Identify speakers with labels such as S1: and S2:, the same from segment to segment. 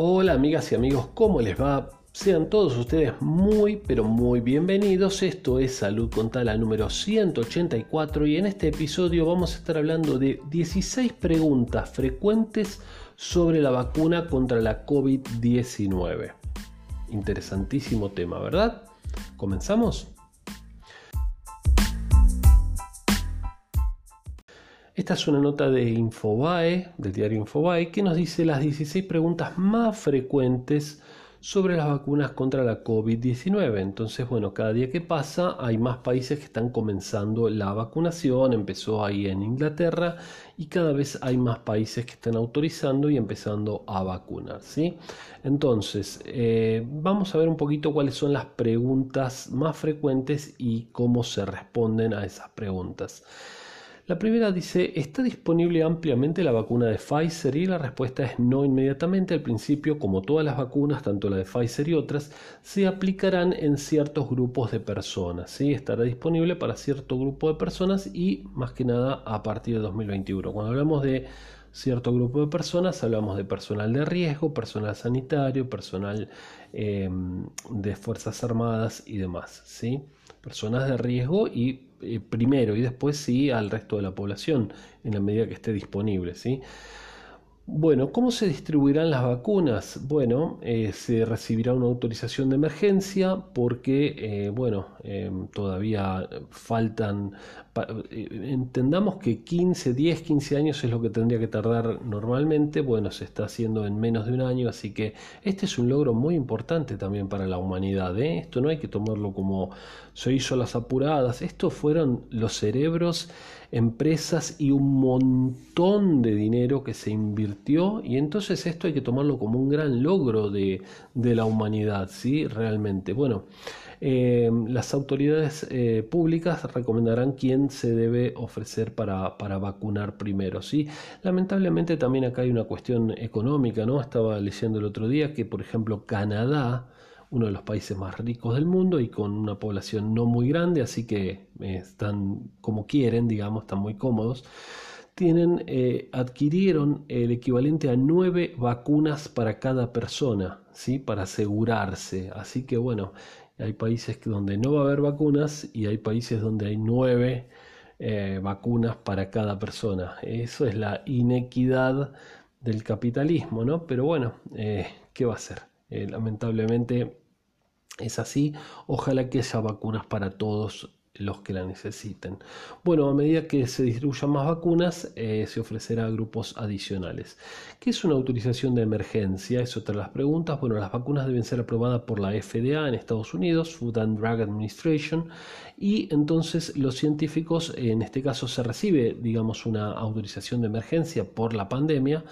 S1: Hola amigas y amigos, ¿cómo les va? Sean todos ustedes muy pero muy bienvenidos. Esto es Salud con Tala número 184 y en este episodio vamos a estar hablando de 16 preguntas frecuentes sobre la vacuna contra la COVID-19. Interesantísimo tema, ¿verdad? ¿Comenzamos? Esta es una nota de Infobae, del diario Infobae, que nos dice las 16 preguntas más frecuentes sobre las vacunas contra la COVID-19. Entonces, bueno, cada día que pasa hay más países que están comenzando la vacunación. Empezó ahí en Inglaterra y cada vez hay más países que están autorizando y empezando a vacunar. ¿sí? Entonces, eh, vamos a ver un poquito cuáles son las preguntas más frecuentes y cómo se responden a esas preguntas. La primera dice, ¿está disponible ampliamente la vacuna de Pfizer? Y la respuesta es no inmediatamente. Al principio, como todas las vacunas, tanto la de Pfizer y otras, se aplicarán en ciertos grupos de personas. ¿sí? Estará disponible para cierto grupo de personas y más que nada a partir de 2021. Cuando hablamos de cierto grupo de personas, hablamos de personal de riesgo, personal sanitario, personal em, de Fuerzas Armadas y demás. ¿sí? Personas de riesgo y eh, primero y después sí al resto de la población en la medida que esté disponible. ¿sí? Bueno, ¿cómo se distribuirán las vacunas? Bueno, eh, se recibirá una autorización de emergencia porque, eh, bueno, em, todavía faltan, eh, entendamos que 15, 10, 15 años es lo que tendría que tardar normalmente, bueno, se está haciendo en menos de un año, así que este es un logro muy importante también para la humanidad. Esto no hay que tomarlo como se hizo las apuradas, estos fueron los cerebros empresas y un montón de dinero que se invirtió y entonces esto hay que tomarlo como un gran logro de, la humanidad, ¿sí? Realmente. Bueno, eh, las autoridades eh, públicas recomendarán quién se debe ofrecer para, para, vacunar primero, ¿sí? Lamentablemente también acá hay una cuestión económica, ¿no? Estaba leyendo el otro día que, por ejemplo, Canadá uno de los países más ricos del mundo y con una población no muy grande, así que eh, están como quieren, digamos, están muy cómodos. Tienen, eh, adquirieron el equivalente a nueve vacunas para cada persona, ¿sí? para asegurarse. Así que bueno, hay países donde no va a haber vacunas y hay países donde hay nueve eh, vacunas para cada persona. Eso es la inequidad del capitalismo, ¿no? Pero bueno, ¿qué va a ser? lamentablemente es así. Ojalá que haya vacunas para todos los que la necesiten. Bueno, a medida que se distribuyan más vacunas, eh, se ofrecerá a grupos adicionales. ¿Qué es una autorización de emergencia? Es otra de las preguntas. Bueno, las vacunas deben ser aprobadas por la FDA en Estados Unidos, Food and Drug Administration, y entonces los científicos, en este caso se recibe, digamos, una autorización de emergencia por la pandemia.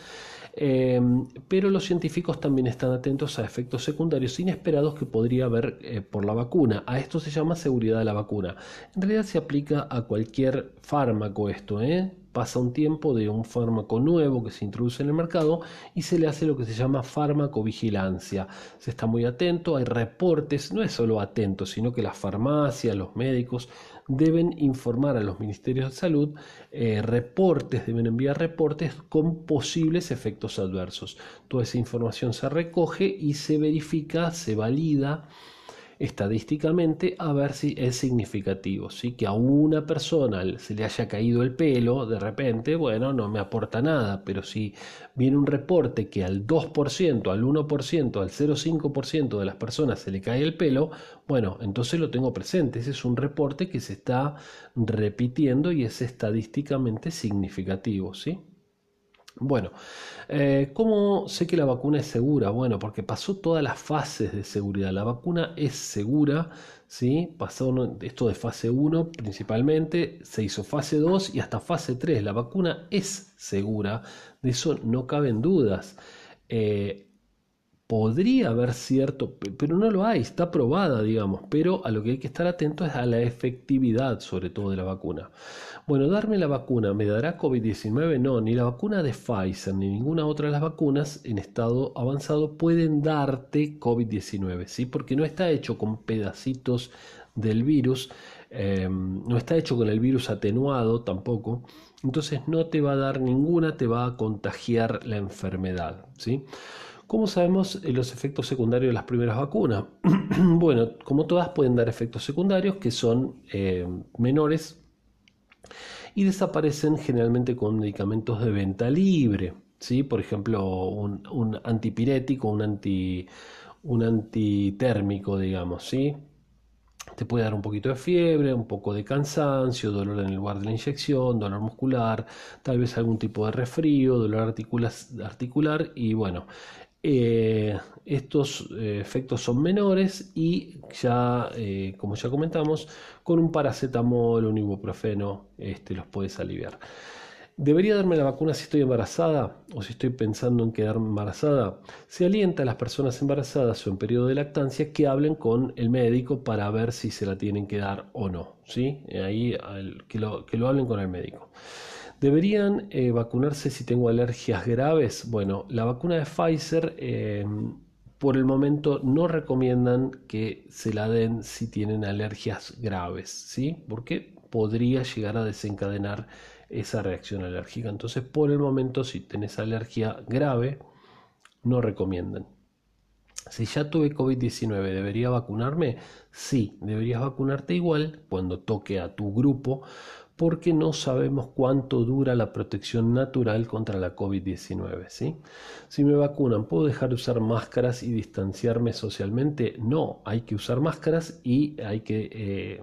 S1: Em, pero los científicos también están atentos a efectos secundarios inesperados que podría haber eh, por la vacuna. A esto se llama seguridad de la vacuna. En realidad se aplica a cualquier fármaco esto, ¿eh? pasa un tiempo de un fármaco nuevo que se introduce en el mercado y se le hace lo que se llama farmacovigilancia. Se está muy atento, hay reportes, no es solo atento, sino que las farmacias, los médicos deben informar a los ministerios de salud, eh, reportes, deben enviar reportes con posibles efectos adversos. Toda esa información se recoge y se verifica, se valida estadísticamente a ver si es significativo. ¿sí? Que a una persona se le haya caído el pelo de repente, bueno, no me aporta nada, pero si viene un reporte que al 2%, al 1%, al 0,5% de las personas se le cae el pelo, bueno, entonces lo tengo presente. Ese es un reporte que se está repitiendo y es estadísticamente significativo. ¿sí? Bueno, eh, ¿cómo sé que la vacuna es segura? Bueno, porque pasó todas las fases de seguridad. La vacuna es segura, ¿sí? Pasó esto de fase 1 principalmente, se hizo fase 2 y hasta fase 3. La vacuna es segura, de eso no caben dudas. Eh, podría haber cierto, pero no lo hay, está probada, digamos, pero a lo que hay que estar atento es a la efectividad, sobre todo de la vacuna. Bueno, darme la vacuna, ¿me dará COVID-19? No, ni la vacuna de Pfizer ni ninguna otra de las vacunas en estado avanzado pueden darte COVID-19, ¿sí? Porque no está hecho con pedacitos del virus, em, no está hecho con el virus atenuado tampoco, entonces no te va a dar ninguna, te va a contagiar la enfermedad, ¿sí? ¿Cómo sabemos eh, los efectos secundarios de las primeras vacunas? bueno, como todas pueden dar efectos secundarios que son eh, menores y desaparecen generalmente con medicamentos de venta libre. ¿sí? Por ejemplo, un, antipirético, un, anti, un antitérmico, digamos. ¿sí? Te puede dar un poquito de fiebre, un poco de cansancio, dolor en el lugar de la inyección, dolor muscular, tal vez algún tipo de resfrío, dolor articular y bueno, eh, estos eh, efectos son menores y ya, eh, como ya comentamos, con un paracetamol o un ibuprofeno este, los puedes aliviar. ¿Debería darme la vacuna si estoy embarazada o si estoy pensando en quedar embarazada? Se alienta a las personas embarazadas o en periodo de lactancia que hablen con el médico para ver si se la tienen que dar o no. ¿sí? Ahí que, lo, que lo hablen con el médico. ¿Deberían eh, vacunarse si tengo alergias graves? Bueno, la vacuna de Pfizer em, por el momento no recomiendan que se la den si tienen alergias graves, ¿sí? Porque podría llegar a desencadenar esa reacción alérgica. Entonces, por el momento, si tenés alergia grave, no recomiendan. Si ya tuve COVID-19, ¿debería vacunarme? Sí, deberías vacunarte igual cuando toque a tu grupo, porque no sabemos cuánto dura la protección natural contra la COVID-19. ¿sí? Si me vacunan, ¿puedo dejar de usar máscaras y distanciarme socialmente? No, hay que usar máscaras y hay que, eh,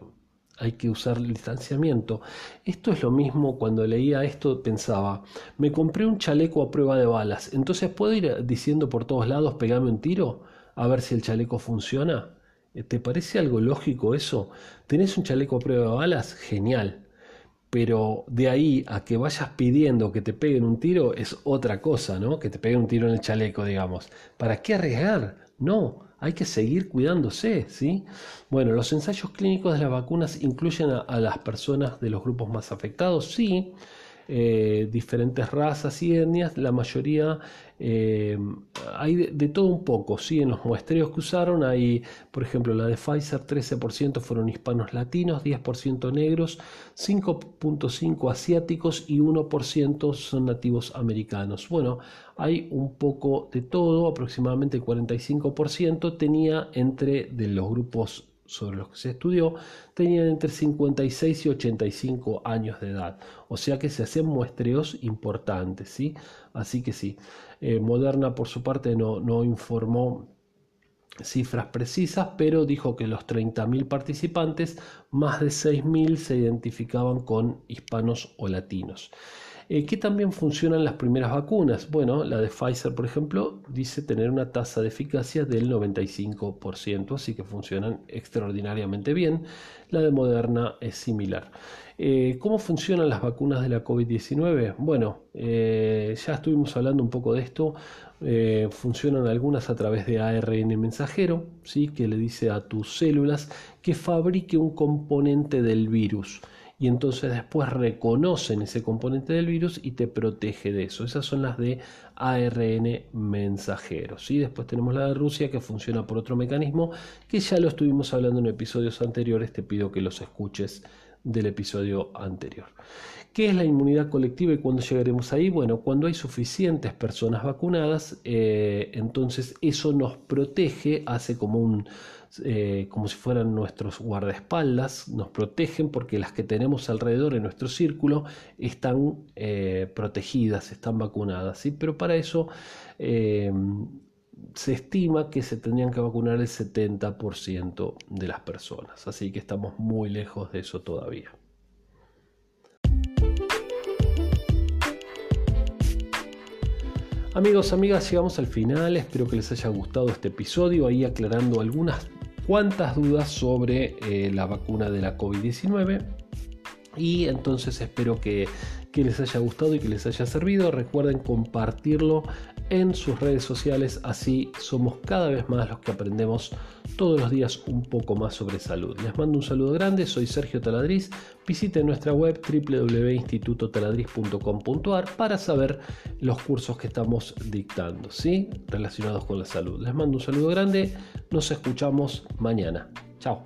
S1: hay que usar el distanciamiento. Esto es lo mismo cuando leía esto, pensaba, me compré un chaleco a prueba de balas, entonces puedo ir diciendo por todos lados, pegame un tiro, a ver si el chaleco funciona. ¿Te parece algo lógico eso? ¿Tenés un chaleco a prueba de balas? Genial pero de ahí a que vayas pidiendo que te peguen un tiro es otra cosa, ¿no? Que te peguen un tiro en el chaleco, digamos. ¿Para qué arriesgar? No, hay que seguir cuidándose, ¿sí? Bueno, los ensayos clínicos de las vacunas incluyen a, las personas de los grupos más afectados, sí. Eh, diferentes razas y etnias, la mayoría eh, hay de, todo un poco, ¿sí? En los muestreos que usaron hay, por ejemplo, la de Pfizer 13% fueron hispanos latinos, 10% negros, 5.5 asiáticos y 1% son nativos americanos. Bueno, hay un poco de todo, aproximadamente el 45% tenía entre de los grupos sobre los que se estudió tenían entre 56 y 85 años de edad. O sea que se hacían muestreos importantes, ¿sí? Así que sí. Eh, Moderna, por su parte, no, no informó cifras precisas, pero dijo que los 30.000 participantes, más de 6.000 se identificaban con hispanos o latinos. Eh, ¿Qué también funcionan las primeras vacunas? Bueno, la de Pfizer, por ejemplo, dice tener una tasa de eficacia del 95%, así que funcionan extraordinariamente bien. La de Moderna es similar. Eh, ¿Cómo funcionan las vacunas de la COVID-19? Bueno, eh, ya estuvimos hablando un poco de esto. funcionan algunas a través de ARN mensajero, ¿sí? que le dice a tus células que fabrique un componente del virus y entonces después reconocen ese componente del virus y te protege de eso. Esas son las de ARN mensajero. ¿sí? Después tenemos la de Rusia que funciona por otro mecanismo que ya lo estuvimos hablando en episodios anteriores. Te pido que los escuches del episodio anterior. ¿Qué es la inmunidad colectiva y cuándo llegaremos ahí? Bueno, cuando hay suficientes personas vacunadas, eh, entonces eso nos protege, hace como un eh, como si fueran nuestros guardaespaldas, nos protegen porque las que tenemos alrededor en nuestro círculo están eh, protegidas, están vacunadas, ¿sí? pero para eso se estima que se tendrían que vacunar el 70% de las personas, así que estamos muy lejos de eso todavía. Amigos, amigas, llegamos al final. Espero que les haya gustado este episodio, ahí aclarando algunas cuantas dudas sobre eh, la vacuna de la COVID-19. Y entonces espero que, que les haya gustado y que les haya servido. Recuerden compartirlo en sus redes sociales, así somos cada vez más los que aprendemos todos los días un poco más sobre salud. Les mando un saludo grande, soy Sergio Taladriz, visiten nuestra web www.institutotaladriz.com.ar para saber los cursos que estamos dictando, ¿sí? relacionados con la salud. Les mando un saludo grande, nos escuchamos mañana. Chao.